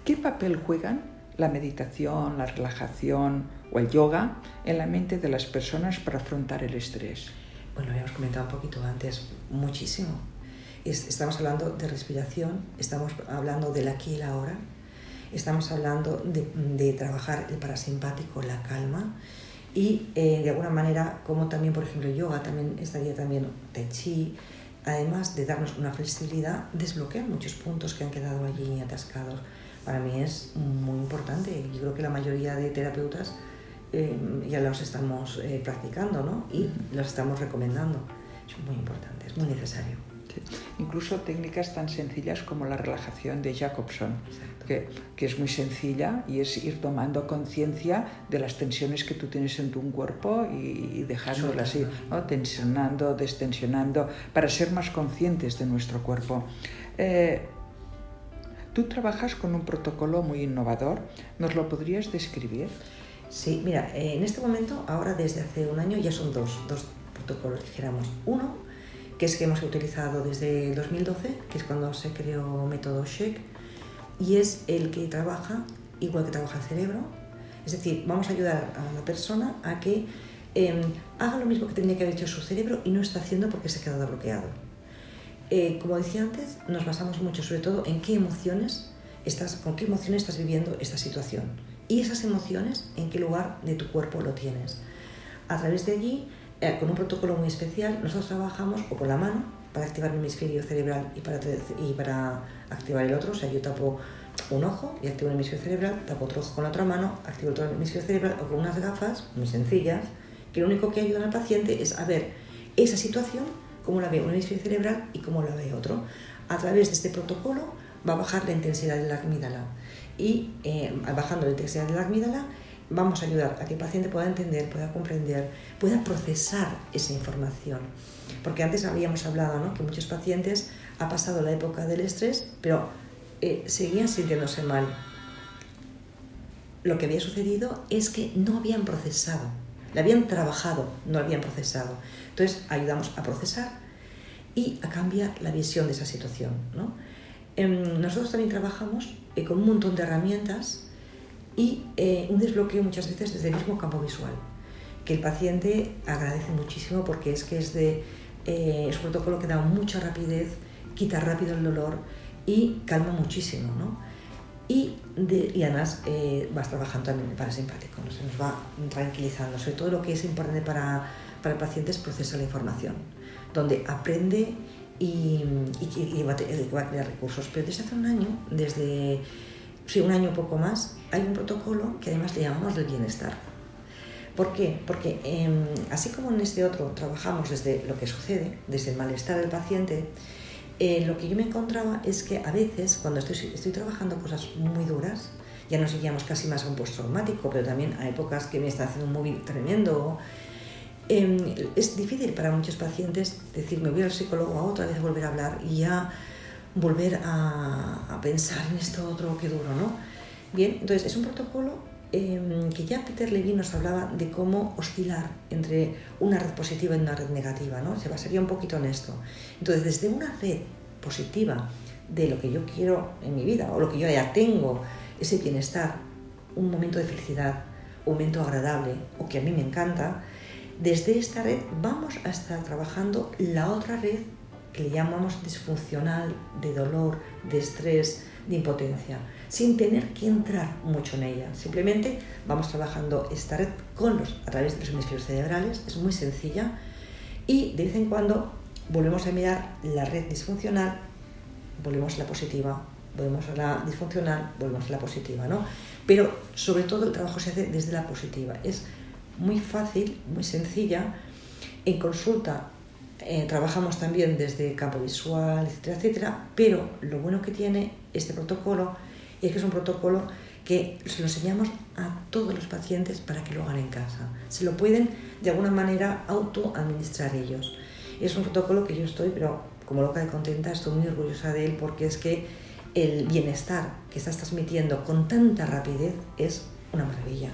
¿Qué papel juegan la meditación, la relajación o el yoga en la mente de las personas para afrontar el estrés? Bueno, habíamos comentado un poquito antes, muchísimo estamos hablando de respiración, estamos hablando del aquí y la ahora, estamos hablando de, trabajar el parasimpático, la calma y eh, de alguna manera, como también, por ejemplo, yoga, también estaría también tai chi, además de darnos una flexibilidad, desbloquear muchos puntos que han quedado allí atascados. Para mí es muy importante. Yo creo que la mayoría de terapeutas eh, ya los estamos eh, practicando ¿no? y los estamos recomendando. Es muy importante, es muy necesario. Incluso técnicas tan sencillas como la relajación de Jacobson, que, que, es muy sencilla y es ir tomando conciencia de las tensiones que tú tienes en tu cuerpo y, dejándolas ir, ¿no? tensionando, destensionando, para ser más conscientes de nuestro cuerpo. Eh, tú trabajas con un protocolo muy innovador, ¿nos lo podrías describir? Sí, mira, en este momento, ahora desde hace un año ya son dos, dos protocolos, dijéramos. Uno que es que hemos utilizado desde 2012, que es cuando se creó método Shake, y es el que trabaja igual que trabaja el cerebro. Es decir, vamos a ayudar a la persona a que em, haga lo mismo que tendría que haber hecho su cerebro y no está haciendo porque se ha quedado bloqueado. Eh, como decía antes, nos basamos mucho sobre todo en qué emociones estás, con qué emociones estás viviendo esta situación y esas emociones en qué lugar de tu cuerpo lo tienes. A través de allí eh, con un protocolo muy especial, nosotros trabajamos o con la mano para activar el hemisferio cerebral y para, y para activar el otro. O sea, yo tapo un ojo y activo el hemisferio cerebral, tapo otro ojo con la otra mano, activo otro hemisferio cerebral o con unas gafas muy sencillas que lo único que ayudan al paciente es a ver esa situación, cómo la ve un hemisferio cerebral y cómo la ve otro. A través de este protocolo va a bajar la intensidad de la amígdala y eh, bajando la intensidad de la amígdala vamos a ayudar a que el paciente pueda entender, pueda comprender, pueda procesar esa información. Porque antes habíamos hablado ¿no? que muchos pacientes ha pasado la época del estrés, pero eh, seguían sintiéndose mal. Lo que había sucedido es que no habían procesado, le habían trabajado, no habían procesado. Entonces ayudamos a procesar y a cambiar la visión de esa situación. ¿no? Em, nosotros también trabajamos eh, con un montón de herramientas y eh, un desbloqueo muchas veces desde el mismo campo visual, que el paciente agradece muchísimo porque es que es, de, eh, es un protocolo que da mucha rapidez, quita rápido el dolor y calma muchísimo. ¿no? Y, de, y además eh, vas trabajando también el parasimpático, ¿no? se nos va tranquilizando. Sobre todo lo que es importante para, para el paciente es procesar la información, donde aprende y, y, va, va, a crear recursos. Pero desde hace un año, desde sí, un año poco más, hay un protocolo que además le llamamos del bienestar. ¿Por qué? Porque em, así como en este otro trabajamos desde lo que sucede, desde el malestar del paciente, eh, lo que yo me encontraba es que a veces cuando estoy, estoy trabajando cosas muy duras, ya nos iríamos casi más a un postraumático, pero también a épocas que me está haciendo un móvil tremendo. Em, es difícil para muchos pacientes decir, me voy al psicólogo a otra vez volver a hablar y ya volver a, a pensar en esto otro que duro, ¿no? Bien, entonces es un protocolo em, que ya Peter Levine nos hablaba de cómo oscilar entre una red positiva y una red negativa, ¿no? Se basaría un poquito en esto. Entonces, desde una red positiva de lo que yo quiero en mi vida o lo que yo ya tengo, ese bienestar, un momento de felicidad, un momento agradable o que a mí me encanta, desde esta red vamos a estar trabajando la otra red que le llamamos disfuncional, de dolor, de estrés, de impotencia, sin tener que entrar mucho en ella. Simplemente vamos trabajando esta red con los, a través de los hemisferios cerebrales, es muy sencilla, y de vez en cuando volvemos a mirar la red disfuncional, volvemos a la positiva, volvemos a la disfuncional, volvemos a la positiva, ¿no? Pero sobre todo el trabajo se hace desde la positiva. Es muy fácil, muy sencilla. En consulta eh, trabajamos también desde campo visual, etcétera, etcétera, pero lo bueno que tiene este protocolo es que es un protocolo que se lo enseñamos a todos los pacientes para que lo hagan en casa. Se lo pueden de alguna manera autoadministrar ellos. Es un protocolo que yo estoy, pero como loca de contenta, estoy muy orgullosa de él porque es que el bienestar que estás transmitiendo con tanta rapidez es una maravilla.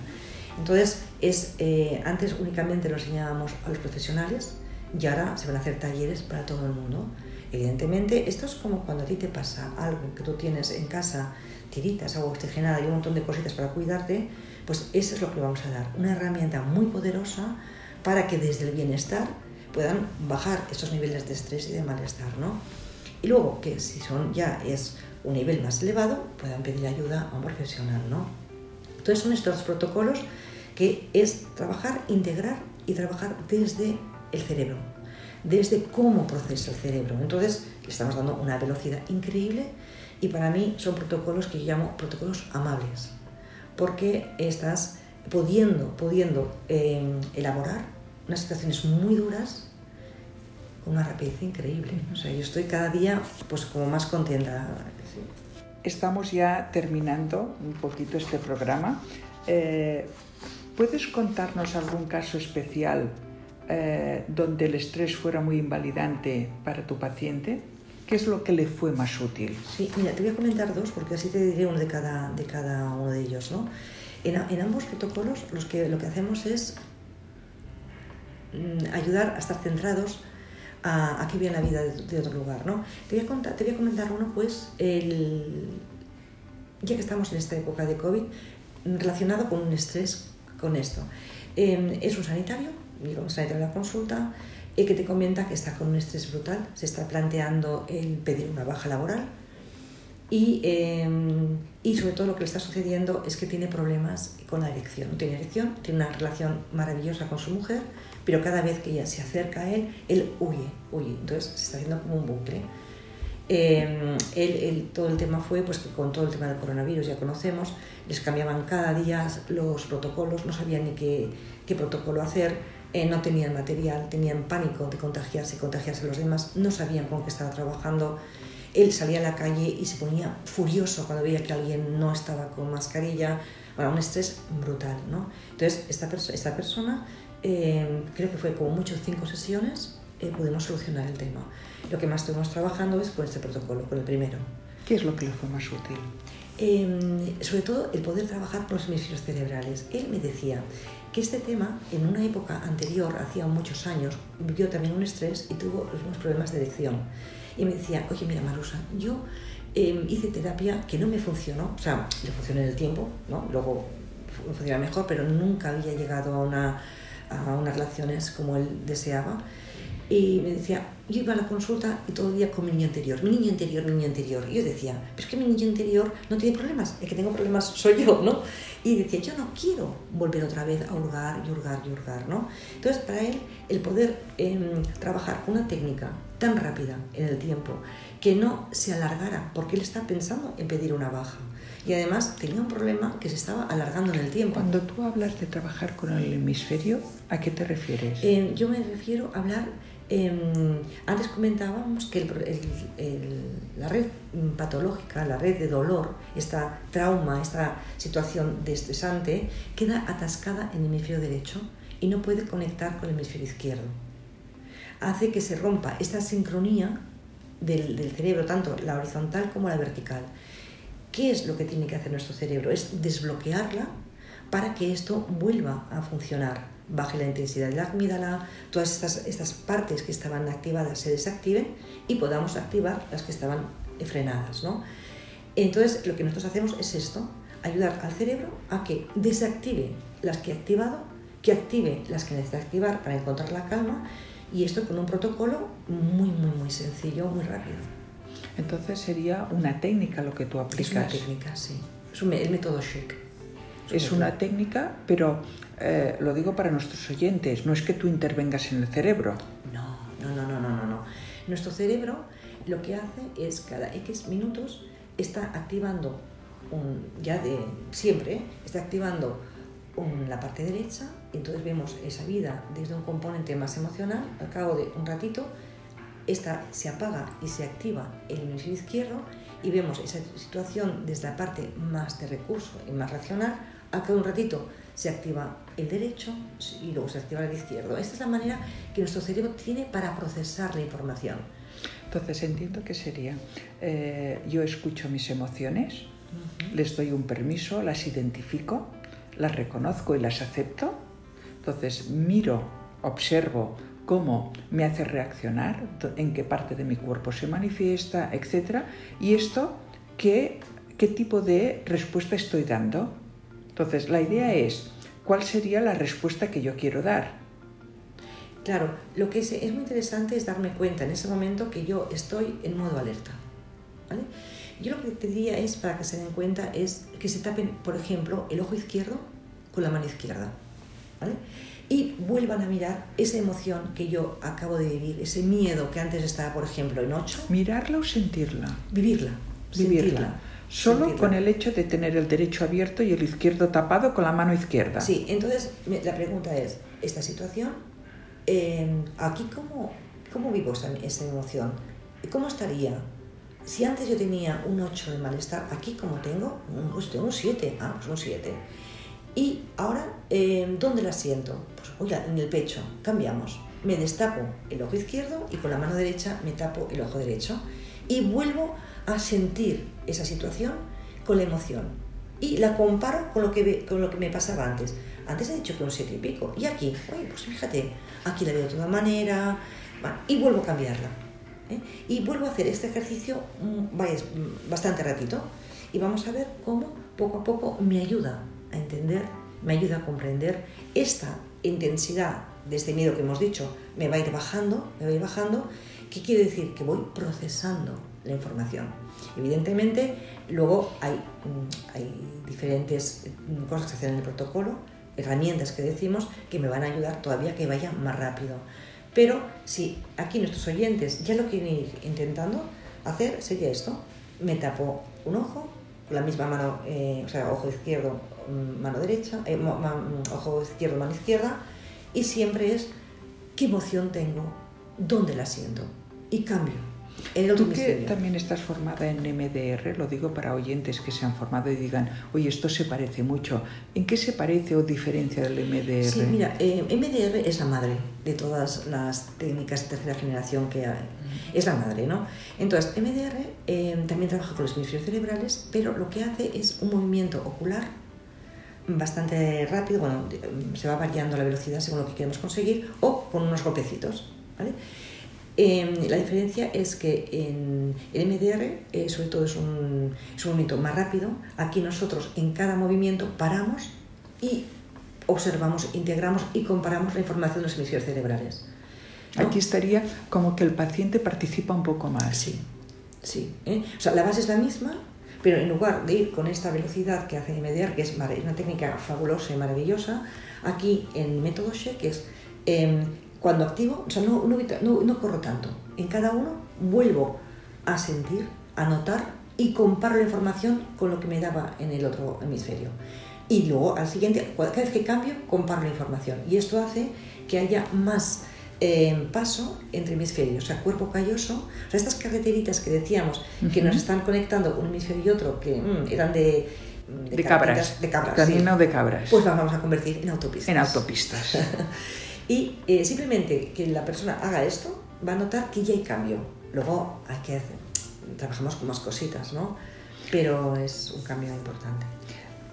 Entonces, es, eh, antes únicamente lo enseñábamos a los profesionales y ahora se van a hacer talleres para todo el mundo. Evidentemente, esto es como cuando a ti te pasa algo que tú tienes en casa, tiritas, agua oxigenada y un montón de cositas para cuidarte, pues eso es lo que vamos a dar, una herramienta muy poderosa para que desde el bienestar puedan bajar estos niveles de estrés y de malestar, ¿no? Y luego que si son ya es un nivel más elevado, puedan pedir ayuda a un profesional, ¿no? Entonces son estos protocolos que es trabajar, integrar y trabajar desde el cerebro, desde cómo procesa el cerebro. Entonces, le estamos dando una velocidad increíble y para mí son protocolos que yo llamo protocolos amables, porque estás pudiendo, pudiendo eh, elaborar unas situaciones muy duras con una rapidez increíble. O sea, yo estoy cada día pues como más contenta. Estamos ya terminando un poquito este programa. Eh, ¿Puedes contarnos algún caso especial eh, donde el estrés fuera muy invalidante para tu paciente? ¿Qué es lo que le fue más útil? Sí, mira, te voy a comentar dos porque así te diré uno de cada, de cada uno de ellos. ¿no? En, en ambos protocolos los que, lo que hacemos es mm, ayudar a estar centrados a, a que vean la vida de, de, otro lugar. ¿no? Te, voy a contar, te voy a comentar uno, pues, el, ya que estamos en esta época de COVID, relacionado con un estrés con esto. Eh, es un sanitario, llega un sanitario a la consulta, y que te comenta que está con un estrés brutal, se está planteando el pedir una baja laboral y, eh, y sobre todo lo que le está sucediendo es que tiene problemas con la erección. No tiene erección, tiene una relación maravillosa con su mujer, pero cada vez que ella se acerca a él, él huye, huye. Entonces se está haciendo como un bucle. El, todo el tema fue pues, que con todo el tema del coronavirus, ya conocemos, les cambiaban cada día los protocolos, no sabían ni qué, qué protocolo hacer, eh, no tenían material, tenían pánico de contagiarse contagiarse a los demás, no sabían con qué estaba trabajando. Él salía a la calle y se ponía furioso cuando veía que alguien no estaba con mascarilla, bueno, un estrés brutal. ¿no? Entonces, esta, esta persona, eh, creo que fue como mucho cinco sesiones, eh, pudimos solucionar el tema. Lo que más estuvimos trabajando es con este protocolo, con el primero. ¿Qué es lo que le fue más útil? Eh, sobre todo el poder trabajar con los hemisferios cerebrales. Él me decía que este tema, en una época anterior, hacía muchos años, vivió también un estrés y tuvo unos problemas de erección. Y me decía, oye, mira, Marusa, yo eh, hice terapia que no me funcionó, o sea, le funcionó en el tiempo, ¿no? luego funciona mejor, pero nunca había llegado a, una, a unas relaciones como él deseaba y me decía, yo iba a la consulta y todo el día con mi niño anterior, mi niño anterior, mi niño anterior. Y yo decía, pero es que mi niño anterior no tiene problemas, el que tengo problemas soy yo, ¿no? Y decía, yo no quiero volver otra vez a hurgar y hurgar y hurgar, ¿no? Entonces, para él, el poder eh, trabajar una técnica tan rápida en el tiempo que no se alargara, porque él está pensando en pedir una baja. Y además tenía un problema que se estaba alargando en el tiempo. Cuando tú hablas de trabajar con el hemisferio, ¿a qué te refieres? Eh, yo me refiero a hablar eh, antes comentábamos que la red patológica, la red de dolor, esta trauma, esta situación estresante, queda atascada en el hemisferio derecho y no puede conectar con el hemisferio izquierdo. Hace que se rompa esta sincronía del cerebro, tanto la horizontal como la vertical. ¿Qué es lo que tiene que hacer nuestro cerebro? Es desbloquearla para que esto vuelva a funcionar baje la intensidad de la amígdala, todas estas, estas partes que estaban activadas se desactiven y podamos activar las que estaban frenadas. ¿no? Entonces, lo que nosotros hacemos es esto, ayudar al cerebro a que desactive las que ha activado, que active las que necesita activar para encontrar la calma y esto con un protocolo muy, muy, muy sencillo, muy rápido. Entonces sería una técnica lo que tú aplicas. Es una técnica, sí. Es un, el método Shake. Es una técnica, pero eh, lo digo para nuestros oyentes, no es que tú intervengas en el cerebro. No, no, no, no, no, no. Nuestro cerebro lo que hace es cada X minutos está activando un, ya de siempre, está activando la parte derecha y entonces vemos esa vida desde un componente más emocional, al cabo de un ratito, esta se apaga y se activa el hemisferio izquierdo y vemos esa situación desde la parte más de recurso y más racional, al cabo de un ratito se activa el derecho y luego se activa el izquierdo. Esta es la manera que nuestro cerebro tiene para procesar la información. Entonces entiendo que sería, eh, yo escucho mis emociones, les doy un permiso, las identifico, las reconozco y las acepto. Entonces miro, observo cómo me hace reaccionar, en qué parte de mi cuerpo se manifiesta, etc. Y esto, ¿qué, qué tipo de respuesta estoy dando? Entonces, la idea es, ¿cuál sería la respuesta que yo quiero dar? Claro, lo que es, muy interesante es darme cuenta en ese momento que yo estoy en modo alerta. Yo lo que te diría es, para que se den cuenta, es que se tapen, por ejemplo, el ojo izquierdo con la mano izquierda. Y vuelvan a mirar esa emoción que yo acabo de vivir, ese miedo que antes estaba, por ejemplo, en 8. ¿Mirarla o sentirla? Vivirla. Vivirla. Sentirla Solo con el hecho de tener el derecho abierto y el izquierdo tapado con la mano izquierda. Sí, entonces la pregunta es, ¿esta situación, em, aquí cómo, cómo vivo esa, esa, emoción? ¿Cómo estaría? Si antes yo tenía un 8 de malestar, aquí como tengo, pues tengo un 7, ah, pues un 7. Y ahora, em, ¿dónde la siento? Pues oiga, en el pecho, cambiamos. Me destapo el ojo izquierdo y con la mano derecha me tapo el ojo derecho y vuelvo a sentir esa situación con la emoción y la comparo con lo que, con lo que me pasaba antes. Antes he dicho que un siete y pico y aquí, oye, pues fíjate, aquí la veo de toda manera y vuelvo a cambiarla. ¿eh? Y vuelvo a hacer este ejercicio mm, mm, bastante ratito y vamos a ver cómo poco a poco me ayuda a entender, me ayuda a comprender esta intensidad de este miedo que hemos dicho, me va a ir bajando, me va a ir bajando, ¿qué quiere decir? Que voy procesando la información. Evidentemente, luego hay, mm, hay diferentes mm, cosas que se hacen en el protocolo, herramientas que decimos que me van a ayudar todavía que vaya más rápido. Pero si aquí nuestros oyentes ya lo quieren ir intentando hacer, sería esto. Me tapo un ojo con la misma mano, eh, o sea, ojo izquierdo, mm, mano derecha, eh, ojo izquierdo, mano izquierda, y siempre es qué emoción tengo, dónde la siento, y cambio Tú que también estás formada en MDR, lo digo para oyentes que se han formado y digan, oye, esto se parece mucho. ¿En qué se parece o diferencia del MDR? Sí, mira, eh, MDR es la madre de todas las técnicas de tercera generación que hay. Es la madre, ¿no? Entonces, MDR eh, también trabaja con los hemisferios cerebrales, pero lo que hace es un movimiento ocular bastante rápido, bueno, se va variando la velocidad según lo que queremos conseguir, o con unos golpecitos, ¿vale? Em, la diferencia es que en el MDR, eh, sobre todo, es un, es un movimiento más rápido. Aquí nosotros en cada movimiento paramos y observamos, integramos y comparamos la información de los hemisferios cerebrales. Aquí estaría como que el paciente participa un poco más. Sí, sí. ¿eh? O sea, la base es la misma, pero en lugar de ir con esta velocidad que hace MDR, que es una técnica fabulosa y maravillosa, aquí en método SHE, que es em, cuando activo, o sea, no, no, no, no corro tanto. En cada uno vuelvo a sentir, a notar y comparo la información con lo que me daba en el otro hemisferio. Y luego al siguiente, cada vez que cambio, comparo la información. Y esto hace que haya más eh, paso entre hemisferios, o sea, cuerpo calloso, o sea, estas carreteritas que decíamos que nos están conectando un hemisferio y otro que mm, eran de, de, cabras, de cabras, camino de cabras. Pues las vamos a convertir en autopistas. En autopistas. [LAUGHS] y eh, simplemente que la persona haga esto, va a notar que ya hay cambio. Luego hay que hacer, trabajamos con más cositas, ¿no? Pero es un cambio importante.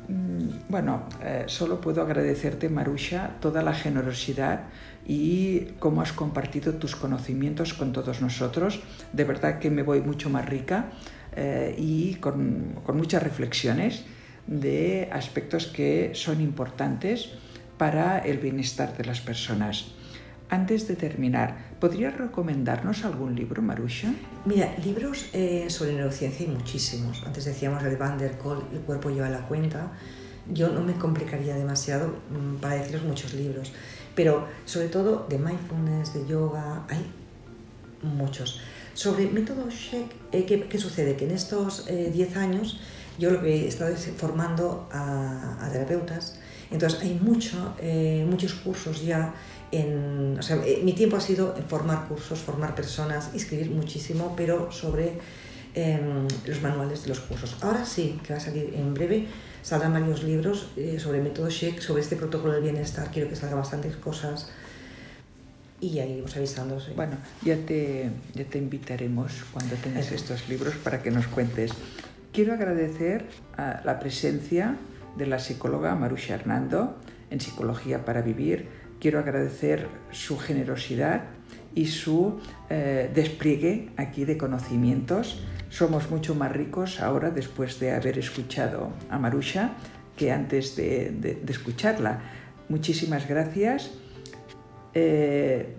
Mm, bueno, eh, solo puedo agradecerte, Marusha, toda la generosidad y cómo has compartido tus conocimientos con todos nosotros. De verdad que me voy mucho más rica eh, y con, con, muchas reflexiones de aspectos que son importantes para el bienestar de las personas. Antes de terminar, ¿podrías recomendarnos algún libro, Marusha? Mira, libros eh, sobre neurociencia hay muchísimos. Antes decíamos el Van der Kolk, El cuerpo lleva la cuenta. Yo no me complicaría demasiado mm, para deciros muchos libros, pero sobre todo de mindfulness, de yoga, hay muchos. Sobre método Sheik, eh, ¿qué, sucede? Que en estos 10 eh, años yo lo que he estado es formando a, terapeutas, entonces hay mucho, muchos cursos ya o sea, eh, mi tiempo ha sido en formar cursos, formar personas, escribir muchísimo, pero sobre em, los manuales de los cursos. Ahora sí, que va a salir en breve, saldrán varios libros eh, sobre el método Sheik, sobre este protocolo del bienestar, quiero que salgan bastantes cosas y ahí iremos avisando. Bueno, ya te, ya te invitaremos cuando tengas estos libros para que nos cuentes. Quiero agradecer a la presencia de la psicóloga Marusha Hernando en Psicología para Vivir, quiero agradecer su generosidad y su eh, despliegue aquí de conocimientos. Somos mucho más ricos ahora después de haber escuchado a Marusha que antes de, escucharla. Muchísimas gracias. Eh,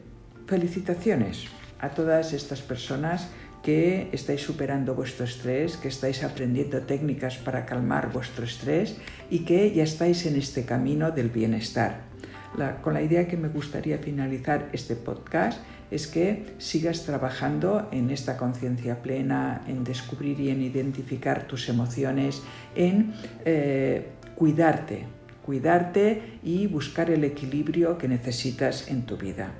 felicitaciones a todas estas personas que estáis superando vuestro estrés, que estáis aprendiendo técnicas para calmar vuestro estrés y que ya estáis en este camino del bienestar con la idea que me gustaría finalizar este podcast es que sigas trabajando en esta conciencia plena, en descubrir y en identificar tus emociones, en eh, cuidarte, cuidarte y buscar el equilibrio que necesitas en tu vida.